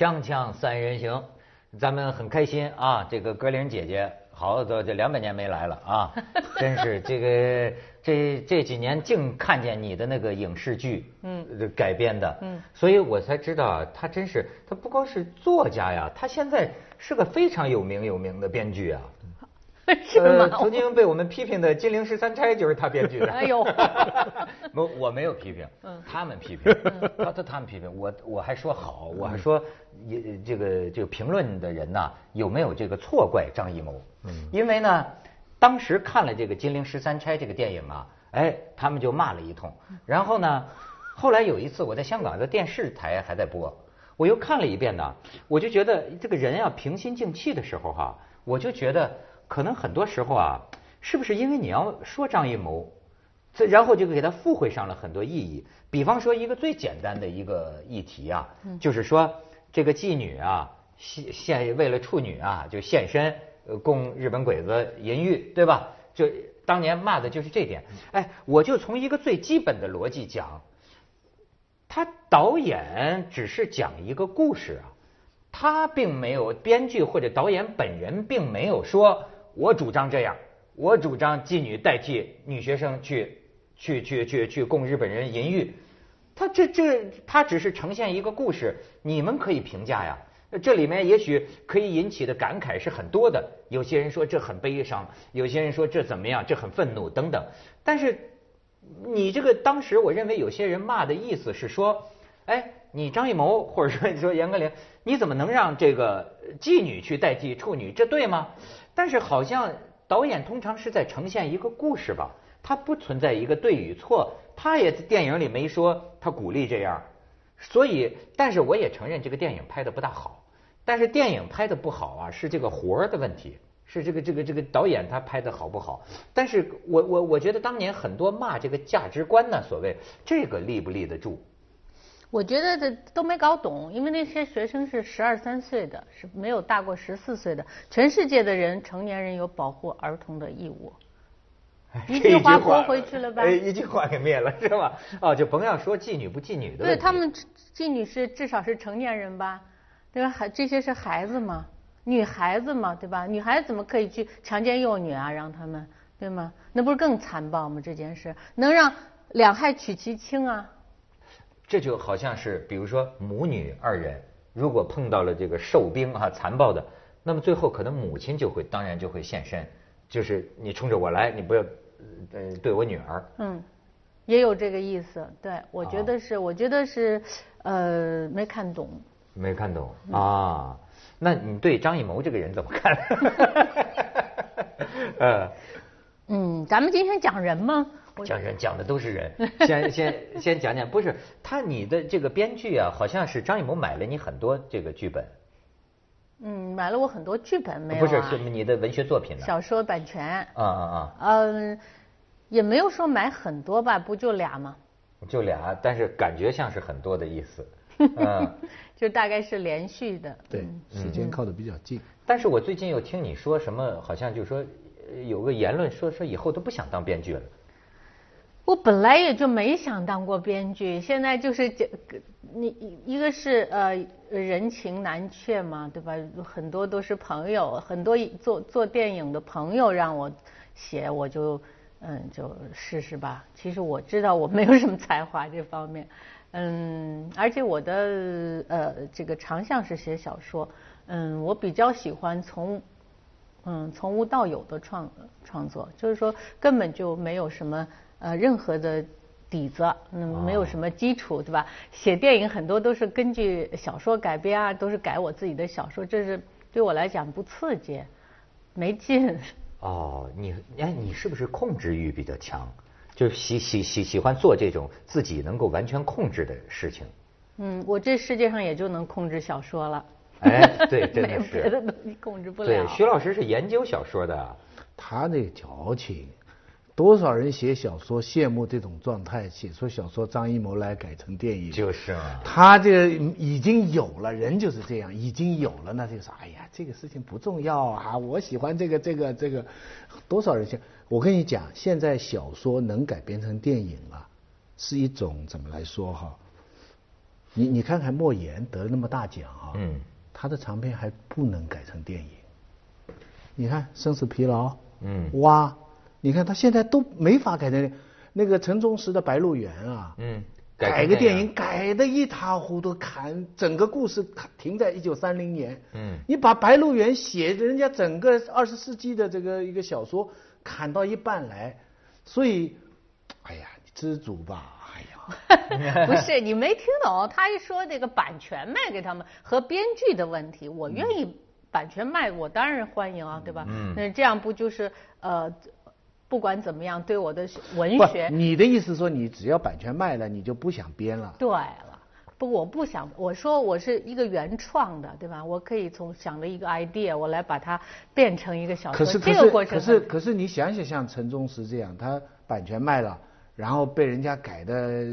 锵锵三人行，咱们很开心啊！这个格玲姐姐，好多这两百年没来了啊，真是这个这这几年净看见你的那个影视剧，嗯，改编的，嗯，所以我才知道啊，她真是她不光是作家呀，她现在是个非常有名有名的编剧啊。是吗？曾经被我们批评的《金陵十三钗》就是他编剧的。哎呦，我我没有批评，他们批评，他他他们批评我，我还说好，我还说也这个这个评论的人呐，有没有这个错怪张艺谋？嗯，因为呢，当时看了这个《金陵十三钗》这个电影啊，哎，他们就骂了一通。然后呢，后来有一次我在香港的电视台还在播，我又看了一遍呢，我就觉得这个人啊平心静气的时候哈，我就觉得。可能很多时候啊，是不是因为你要说张艺谋，这然后就给他附会上了很多意义？比方说一个最简单的一个议题啊，就是说这个妓女啊，现现为了处女啊，就现身供日本鬼子淫欲，对吧？就当年骂的就是这点。哎，我就从一个最基本的逻辑讲，他导演只是讲一个故事啊，他并没有编剧或者导演本人并没有说。我主张这样，我主张妓女代替女学生去去去去去供日本人淫欲，他这这他只是呈现一个故事，你们可以评价呀。这里面也许可以引起的感慨是很多的，有些人说这很悲伤，有些人说这怎么样，这很愤怒等等。但是你这个当时我认为有些人骂的意思是说，哎，你张艺谋或者说你说严歌苓，你怎么能让这个妓女去代替处女？这对吗？但是好像导演通常是在呈现一个故事吧，他不存在一个对与错，他也电影里没说他鼓励这样，所以，但是我也承认这个电影拍的不大好，但是电影拍的不好啊，是这个活儿的问题，是这个这个这个导演他拍的好不好？但是我我我觉得当年很多骂这个价值观呢，所谓这个立不立得住？我觉得这都没搞懂，因为那些学生是十二三岁的，是没有大过十四岁的。全世界的人，成年人有保护儿童的义务。一句话驳回去了吧？哎，一句话给灭了，是吧？哦，就甭要说妓女不妓女的。对他们，妓女是至少是成年人吧？对吧？还这些是孩子嘛？女孩子嘛？对吧？女孩子怎么可以去强奸幼女啊？让他们对吗？那不是更残暴吗？这件事能让两害取其轻啊？这就好像是，比如说母女二人，如果碰到了这个兽兵啊残暴的，那么最后可能母亲就会当然就会现身，就是你冲着我来，你不要呃对我女儿。嗯，也有这个意思，对，我觉得是，我觉得是，呃，没看懂。没看懂啊？那你对张艺谋这个人怎么看？呃，嗯，咱们今天讲人吗？讲人讲的都是人，先先先讲讲，不是他你的这个编剧啊，好像是张艺谋买了你很多这个剧本。嗯，买了我很多剧本没有？不是，是你的文学作品。小说版权。啊啊啊。嗯，也没有说买很多吧，不就俩吗？就俩，但是感觉像是很多的意思。嗯。就大概是连续的。对，时间靠的比较近。但是我最近又听你说什么，好像就说有个言论说说以后都不想当编剧了。我本来也就没想当过编剧，现在就是这，你一个是呃人情难却嘛，对吧？很多都是朋友，很多做做电影的朋友让我写，我就嗯就试试吧。其实我知道我没有什么才华这方面，嗯，而且我的呃这个长项是写小说，嗯，我比较喜欢从嗯从无到有的创创作，就是说根本就没有什么。呃，任何的底子，嗯，没有什么基础，对吧？写电影很多都是根据小说改编啊，都是改我自己的小说，这是对我来讲不刺激，没劲。哦，你哎，你是不是控制欲比较强？就喜喜喜喜欢做这种自己能够完全控制的事情？嗯，我这世界上也就能控制小说了。哎，对，真的是。别的东西控制不了。对，徐老师是研究小说的，他那个矫情。多少人写小说羡慕这种状态，写出小说，张艺谋来改成电影，就是啊。他这个已经有了，人就是这样，已经有了，那就说，哎呀，这个事情不重要啊，我喜欢这个这个这个。多少人想？我跟你讲，现在小说能改编成电影啊，是一种怎么来说哈？你你看看莫言得了那么大奖啊，嗯，他的长篇还不能改成电影。你看《生死疲劳》，嗯，哇，你看他现在都没法改成那个陈忠实的《白鹿原》啊，嗯。改个电影改的一塌糊涂，砍整个故事停在一九三零年。嗯，你把《白鹿原》写人家整个二十世纪的这个一个小说砍到一半来，所以，哎呀，你知足吧，哎呀。不是你没听懂，他一说这个版权卖给他们和编剧的问题，我愿意版权卖，我当然欢迎啊，对吧？嗯，那这样不就是呃。不管怎么样，对我的文学，你的意思说你只要版权卖了，你就不想编了？对了，不，我不想，我说我是一个原创的，对吧？我可以从想了一个 idea，我来把它变成一个小说。可是可是可是可是你想想，像陈忠实这样，他版权卖了，然后被人家改的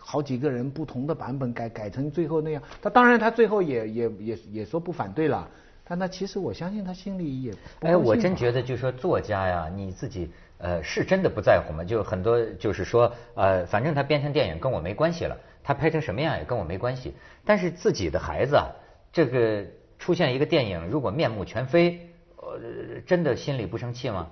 好几个人不同的版本改改成最后那样，他当然他最后也也也也说不反对了，但那其实我相信他心里也哎，我真觉得就是说作家呀，你自己。呃，是真的不在乎吗？就很多就是说，呃，反正他编成电影跟我没关系了，他拍成什么样也跟我没关系。但是自己的孩子啊，这个出现一个电影，如果面目全非，呃，真的心里不生气吗？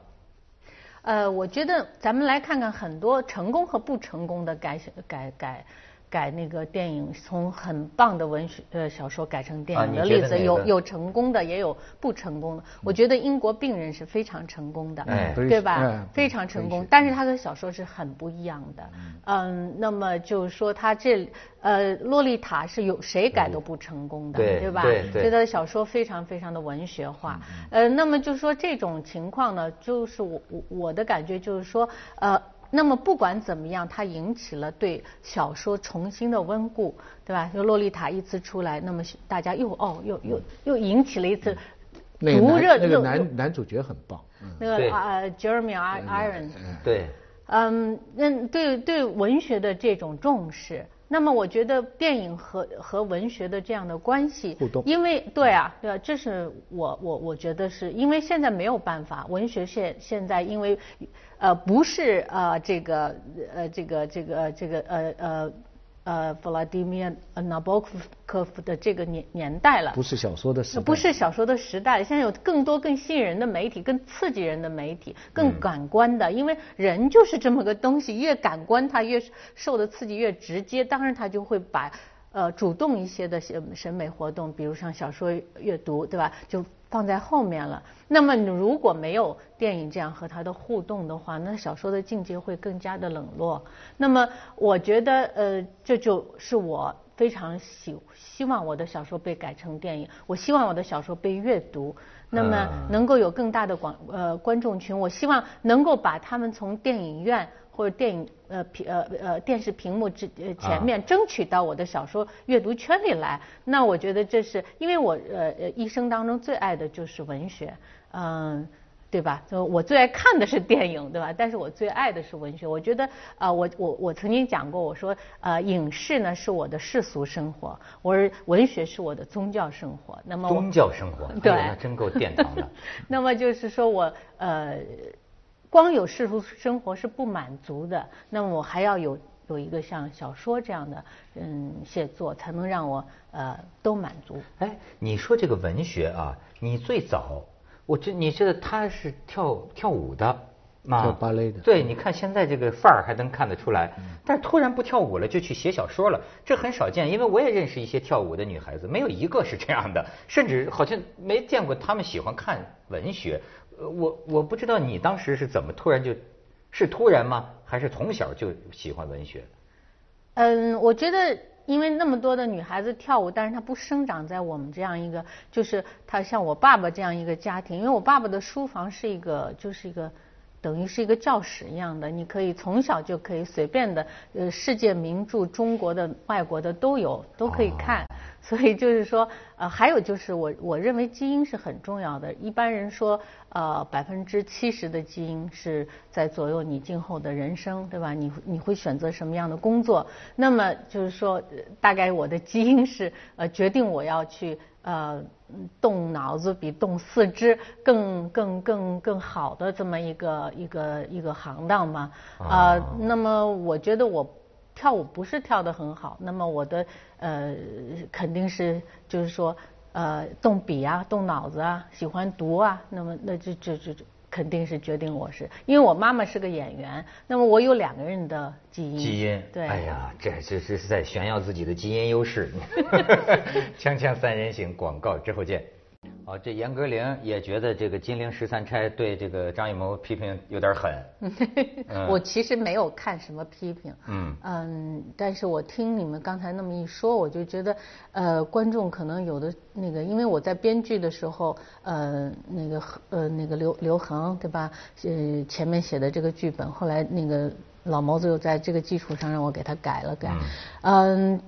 呃，我觉得咱们来看看很多成功和不成功的改改改。改那个电影，从很棒的文学呃小说改成电影的例子，有有成功的，也有不成功的。我觉得英国病人是非常成功的，对吧？非常成功，但是他的小说是很不一样的。嗯，那么就是说他这呃洛丽塔是有谁改都不成功的，对吧？所以他的小说非常非常的文学化。呃，那么就是说这种情况呢，就是我我我的感觉就是说呃。那么不管怎么样，它引起了对小说重新的温故，对吧？就《洛丽塔》一次出来，那么大家又哦又又又引起了一次毒热。那个男男主角很棒。那个啊，Jeremy Irons。对。嗯，那对对文学的这种重视。那么我觉得电影和和文学的这样的关系，因为对啊，对啊，这是我我我觉得是因为现在没有办法，文学现现在因为呃不是呃这个呃这个这个这个呃呃。呃，弗拉迪米尔·纳博科夫的这个年年代了，不是小说的时代，不是小说的时代。现在有更多更吸引人的媒体，更刺激人的媒体，更感官的。因为人就是这么个东西，越感官他越受的刺激越直接，当然他就会把呃主动一些的审审美活动，比如像小说阅读，对吧？就。放在后面了。那么你如果没有电影这样和他的互动的话，那小说的境界会更加的冷落。那么我觉得，呃，这就是我非常希希望我的小说被改成电影。我希望我的小说被阅读，那么能够有更大的广呃观众群。我希望能够把他们从电影院。或者电影呃屏呃呃电视屏幕之呃前面争取到我的小说阅读圈里来，那我觉得这是因为我呃呃一生当中最爱的就是文学，嗯，对吧？就我最爱看的是电影，对吧？但是我最爱的是文学。我觉得啊，我我我曾经讲过，我说呃影视呢是我的世俗生活，我说文学是我的宗教生活。那么宗教生活，对，那真够殿堂的。那么就是说我呃。光有世俗生活是不满足的，那么我还要有有一个像小说这样的嗯写作，才能让我呃都满足。哎，你说这个文学啊，你最早我这你知道他是跳跳舞的，跳芭蕾的。对，你看现在这个范儿还能看得出来，但是突然不跳舞了，就去写小说了，这很少见。因为我也认识一些跳舞的女孩子，没有一个是这样的，甚至好像没见过她们喜欢看文学。我我不知道你当时是怎么突然就，是突然吗？还是从小就喜欢文学？嗯，我觉得因为那么多的女孩子跳舞，但是她不生长在我们这样一个，就是她像我爸爸这样一个家庭。因为我爸爸的书房是一个，就是一个等于是一个教室一样的，你可以从小就可以随便的，呃，世界名著、中国的、外国的都有，都可以看。所以就是说，呃，还有就是我我认为基因是很重要的。一般人说，呃，百分之七十的基因是在左右你今后的人生，对吧？你你会选择什么样的工作？那么就是说，大概我的基因是呃决定我要去呃动脑子比动四肢更更更更好的这么一个一个一个行当嘛。啊，那么我觉得我。跳舞不是跳得很好，那么我的呃肯定是就是说呃动笔啊，动脑子啊，喜欢读啊，那么那就就就肯定是决定我是，因为我妈妈是个演员，那么我有两个人的基因。基因。对。哎呀，这这是在炫耀自己的基因优势。锵锵三人行，广告之后见。哦，这严歌苓也觉得这个金陵十三钗对这个张艺谋批评有点狠。我其实没有看什么批评。嗯。嗯，但是我听你们刚才那么一说，我就觉得，呃，观众可能有的那个，因为我在编剧的时候，呃，那个呃那个刘刘恒对吧？呃，前面写的这个剧本，后来那个。老谋子又在这个基础上让我给他改了改，嗯，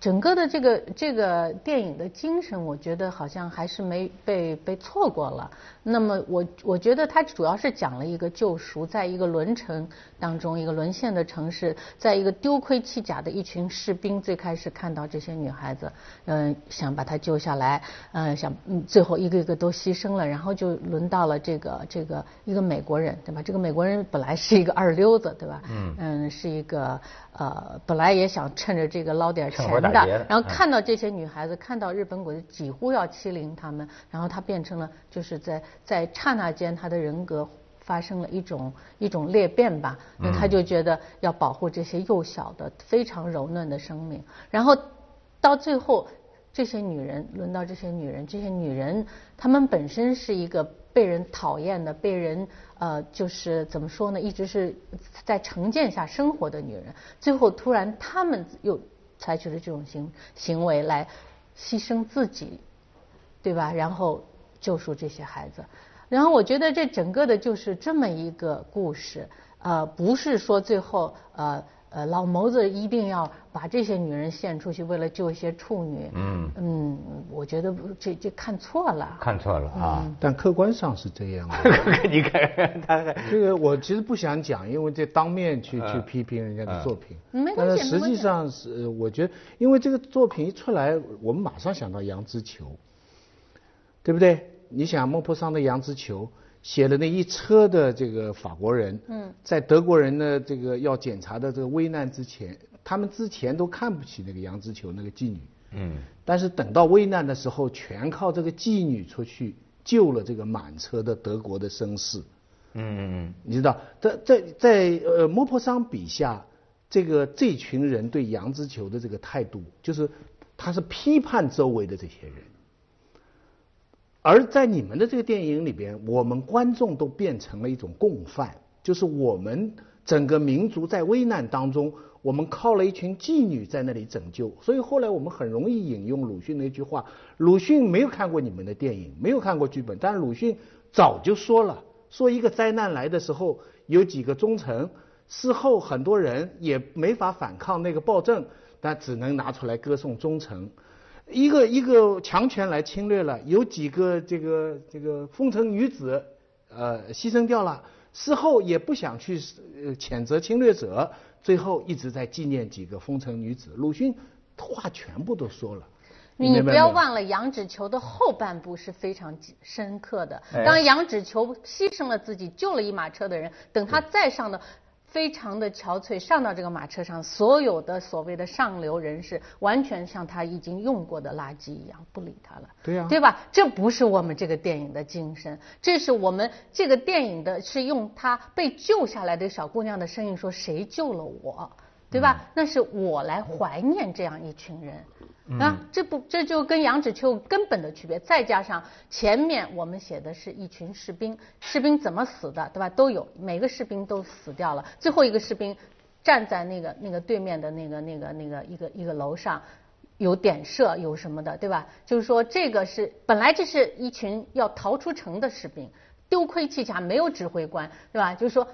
整个的这个这个电影的精神，我觉得好像还是没被被错过了。那么我我觉得它主要是讲了一个救赎，在一个沦城当中，一个沦陷的城市，在一个丢盔弃甲的一群士兵，最开始看到这些女孩子，嗯，想把她救下来，嗯，想最后一个一个都牺牲了，然后就轮到了这个这个一个美国人，对吧？这个美国人本来是一个二溜子，对吧？嗯嗯，是一个呃，本来也想趁着这个捞点钱的，然后看到这些女孩子，看到日本鬼子几乎要欺凌他们，然后他变成了就是在在刹那间，他的人格发生了一种一种裂变吧，那他就觉得要保护这些幼小的非常柔嫩的生命，然后到最后这些女人轮到这些女人，这些女人她们本身是一个被人讨厌的，被人。呃，就是怎么说呢？一直是在成见下生活的女人，最后突然她们又采取了这种行行为来牺牲自己，对吧？然后救赎这些孩子。然后我觉得这整个的就是这么一个故事，呃，不是说最后呃。呃，老谋子一定要把这些女人献出去，为了救一些处女。嗯嗯，我觉得这这看错了。看错了啊！但客观上是这样。你看他这个，我其实不想讲，因为这当面去去批评人家的作品。没关系。但是实际上是，我觉得，因为这个作品一出来，我们马上想到杨之球，对不对？你想孟婆桑的杨之球。写了那一车的这个法国人，嗯。在德国人的这个要检查的这个危难之前，他们之前都看不起那个杨之球那个妓女，嗯，但是等到危难的时候，全靠这个妓女出去救了这个满车的德国的绅士，嗯嗯嗯，你知道，在在在呃莫泊桑笔下，这个这群人对杨之球的这个态度，就是他是批判周围的这些人。而在你们的这个电影里边，我们观众都变成了一种共犯，就是我们整个民族在危难当中，我们靠了一群妓女在那里拯救。所以后来我们很容易引用鲁迅那句话：鲁迅没有看过你们的电影，没有看过剧本，但是鲁迅早就说了，说一个灾难来的时候，有几个忠臣，事后很多人也没法反抗那个暴政，但只能拿出来歌颂忠臣。一个一个强权来侵略了，有几个这个这个风尘女子，呃，牺牲掉了。事后也不想去呃谴责侵略者，最后一直在纪念几个风尘女子。鲁迅话全部都说了。你不要忘了，杨脂球的后半部是非常深刻的。当杨脂球牺牲了自己，救了一马车的人，等他再上的。非常的憔悴，上到这个马车上，所有的所谓的上流人士，完全像他已经用过的垃圾一样，不理他了。对呀，对吧？这不是我们这个电影的精神，这是我们这个电影的，是用他被救下来的小姑娘的声音说：“谁救了我？”对吧？那是我来怀念这样一群人。啊，这不这就跟杨子秋根本的区别，再加上前面我们写的是一群士兵，士兵怎么死的，对吧？都有，每个士兵都死掉了。最后一个士兵站在那个那个对面的那个那个那个一个一个楼上，有点射，有什么的，对吧？就是说这个是本来这是一群要逃出城的士兵，丢盔弃甲，没有指挥官，对吧？就是说。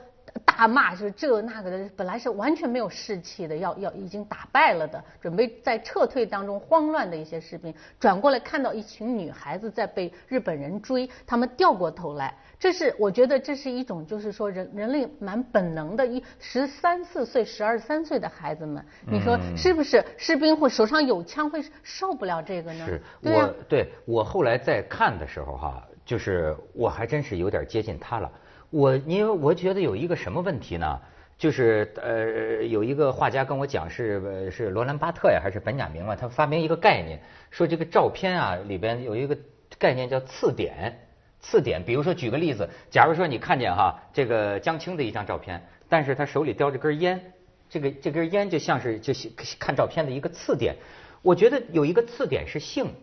大骂是这那个的，本来是完全没有士气的，要要已经打败了的，准备在撤退当中慌乱的一些士兵，转过来看到一群女孩子在被日本人追，他们掉过头来，这是我觉得这是一种就是说人人类蛮本能的，一十三四岁、十二三岁的孩子们，你说是不是？士兵会手上有枪会受不了这个呢？是，我对我后来在看的时候哈，就是我还真是有点接近他了。我因为我觉得有一个什么问题呢？就是呃有一个画家跟我讲是是罗兰巴特呀还是本雅明嘛，他发明一个概念，说这个照片啊里边有一个概念叫次点，次点，比如说举个例子，假如说你看见哈这个江青的一张照片，但是他手里叼着根烟，这个这根烟就像是就是看照片的一个次点，我觉得有一个次点是性，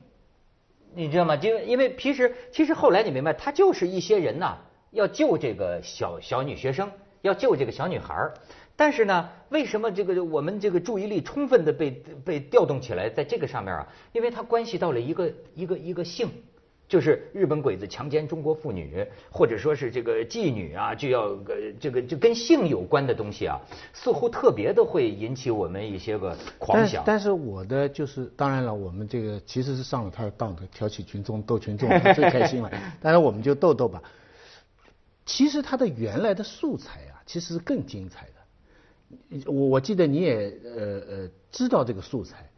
你知道吗？就因为其实其实后来你明白，他就是一些人呐要救这个小小女学生。要救这个小女孩儿，但是呢，为什么这个我们这个注意力充分的被被调动起来在这个上面啊？因为它关系到了一个一个一个性，就是日本鬼子强奸中国妇女，或者说是这个妓女啊，就要呃这个就跟性有关的东西啊，似乎特别的会引起我们一些个狂想。但是我的就是，当然了，我们这个其实是上了他的当的，挑起群众斗群众最开心了。当然我们就斗斗吧。其实他的原来的素材啊。其实是更精彩的。我我记得你也呃呃知道这个素材，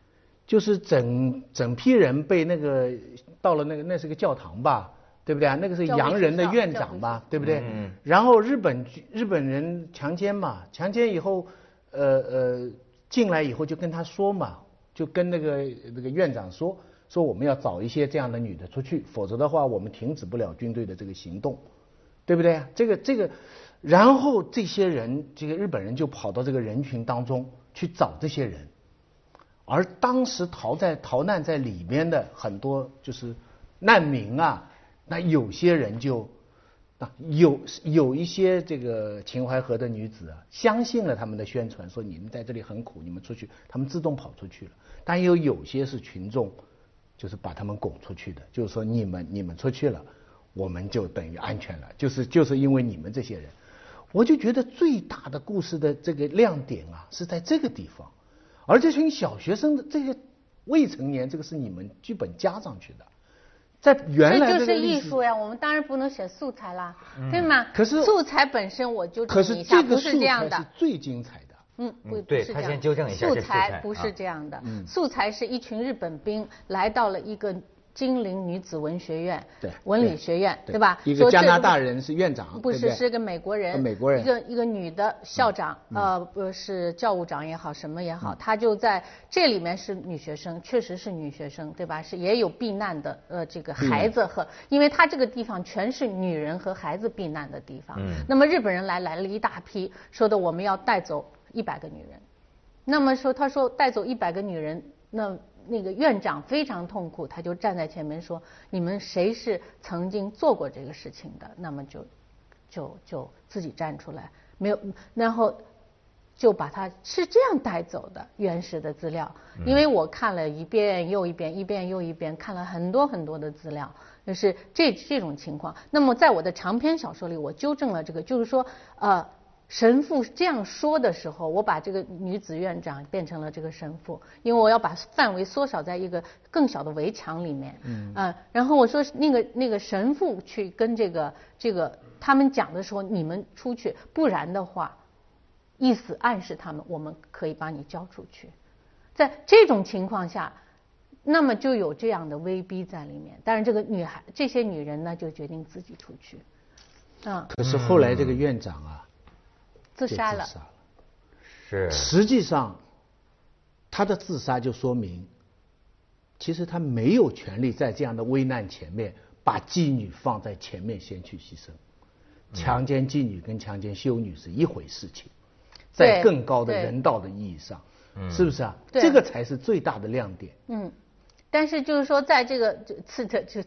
就是整整批人被那个到了那个那是个教堂吧，对不对啊？那个是洋人的院长吧，对不对？嗯。然后日本日本人强奸嘛，强奸以后呃呃进来以后就跟他说嘛，就跟那个那个院长说说我们要找一些这样的女的出去，否则的话我们停止不了军队的这个行动，对不对？这个这个。然后这些人，这个日本人就跑到这个人群当中去找这些人，而当时逃在逃难在里边的很多就是难民啊，那有些人就啊有有一些这个秦淮河的女子啊，相信了他们的宣传，说你们在这里很苦，你们出去，他们自动跑出去了。但又有些是群众，就是把他们拱出去的，就是说你们你们出去了，我们就等于安全了，就是就是因为你们这些人。我就觉得最大的故事的这个亮点啊，是在这个地方，而这群小学生的这些未成年，这个是你们剧本加上去的，在原来这就是艺术呀，我们当然不能选素材啦，对吗？可是素材本身我就可是这个素材是最精彩的。嗯，不不是这样。他先纠正一下，素材不是这样的，素材是一群日本兵来到了一个。金陵女子文学院，对，文理学院，对吧？一个加拿大人是院长，不是是个美国人，美国人，一个一个女的校长，呃，不是教务长也好，什么也好，她就在这里面是女学生，确实是女学生，对吧？是也有避难的，呃，这个孩子和，因为她这个地方全是女人和孩子避难的地方。嗯。那么日本人来来了一大批，说的我们要带走一百个女人，那么说他说带走一百个女人，那。那个院长非常痛苦，他就站在前面说：“你们谁是曾经做过这个事情的？那么就就就自己站出来，没有，然后就把他是这样带走的原始的资料。因为我看了一遍又一遍，一遍又一遍，看了很多很多的资料，就是这这种情况。那么在我的长篇小说里，我纠正了这个，就是说，呃。”神父这样说的时候，我把这个女子院长变成了这个神父，因为我要把范围缩小在一个更小的围墙里面。嗯。啊，然后我说那个那个神父去跟这个这个他们讲的时候，你们出去，不然的话，意思暗示他们我们可以把你交出去。在这种情况下，那么就有这样的威逼在里面。但是这个女孩这些女人呢，就决定自己出去。啊。可是后来这个院长啊。自杀了，是。实际上，他的自杀就说明，其实他没有权利在这样的危难前面把妓女放在前面先去牺牲。强奸妓女跟强奸修女是一回事情，在更高的人道的意义上，是不是啊？这个才是最大的亮点。嗯，但是就是说，在这个刺的就。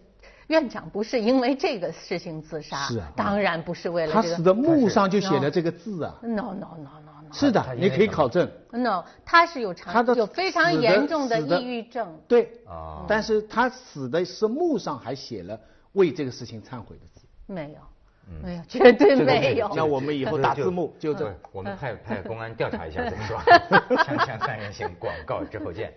院长不是因为这个事情自杀，是啊，当然不是为了他死的墓上就写了这个字啊。No no no no no。是的，你可以考证。No，他是有长有非常严重的抑郁症。对。啊。但是他死的是墓上还写了为这个事情忏悔的字。没有，没有，绝对没有。那我们以后打字幕就这。我们派 派公安调查一下怎么说。锵锵三人行，广告之后见。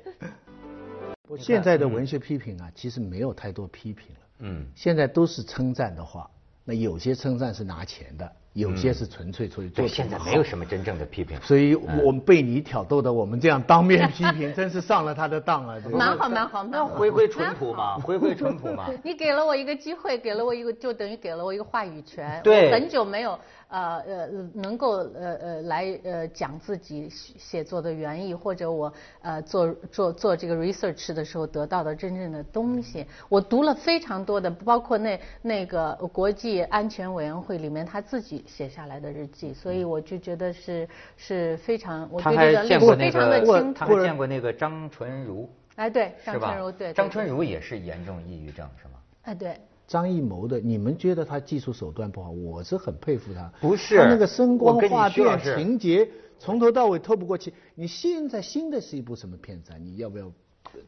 现在的文学批评啊，其实没有太多批评了。嗯，现在都是称赞的话，那有些称赞是拿钱的，有些是纯粹出于做。现在没有什么真正的批评。所以我们被你挑逗的，我们这样当面批评，真是上了他的当了。蛮好蛮好，那回归淳朴嘛，回归淳朴嘛。你给了我一个机会，给了我一个，就等于给了我一个话语权。对。很久没有。呃呃，能够呃呃来呃讲自己写作的原意，或者我呃做做做这个 research 的时候得到的真正的东西，我读了非常多的，包括那那个国际安全委员会里面他自己写下来的日记，所以我就觉得是是非常，我觉得历史非常的清他还见过那个张纯如，哎对，张纯如对，张纯如也是严重抑郁症是吗？哎对。张艺谋的，你们觉得他技术手段不好？我是很佩服他。不是，他那个声光画电情节从头到尾透不过气。你现在新的是一部什么片子啊？你要不要？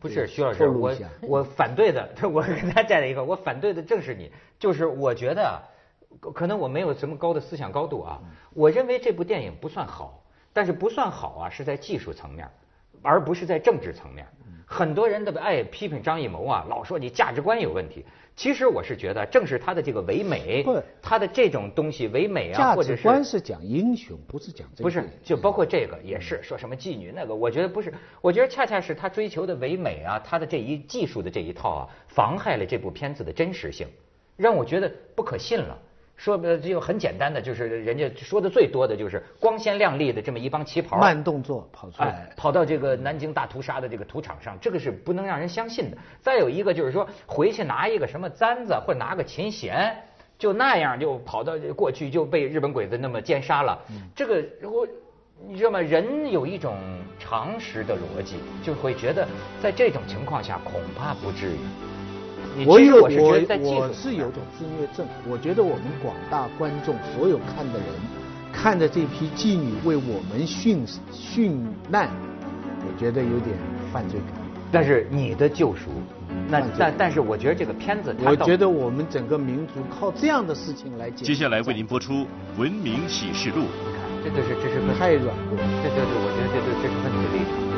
不是徐老师，我我反对的，我跟他站在一块，我反对的正是你。就是我觉得，可能我没有什么高的思想高度啊。我认为这部电影不算好，但是不算好啊，是在技术层面，而不是在政治层面。很多人的爱批评张艺谋啊，老说你价值观有问题。其实我是觉得，正是他的这个唯美，他的这种东西唯美啊，或者是价值观是讲英雄，不是讲这个。不是，就包括这个也是说什么妓女那个，我觉得不是，我觉得恰恰是他追求的唯美啊，他的这一技术的这一套啊，妨害了这部片子的真实性，让我觉得不可信了。说呃，就很简单的，就是人家说的最多的就是光鲜亮丽的这么一帮旗袍，慢动作跑出来，跑到这个南京大屠杀的这个土场上，这个是不能让人相信的。再有一个就是说，回去拿一个什么簪子或者拿个琴弦，就那样就跑到过去就被日本鬼子那么奸杀了。这个我你知道吗？人有一种常识的逻辑，就会觉得在这种情况下恐怕不至于。我有我我是有种自虐症，我觉得我们广大观众所有看的人，看着这批妓女为我们殉殉难，我觉得有点犯罪感。但是你的救赎，那但但是我觉得这个片子，我觉得我们整个民族靠这样的事情来解。接下来为您播出《文明启示录》。你看，这就是这是太软弱。这就是，我觉得这这这是。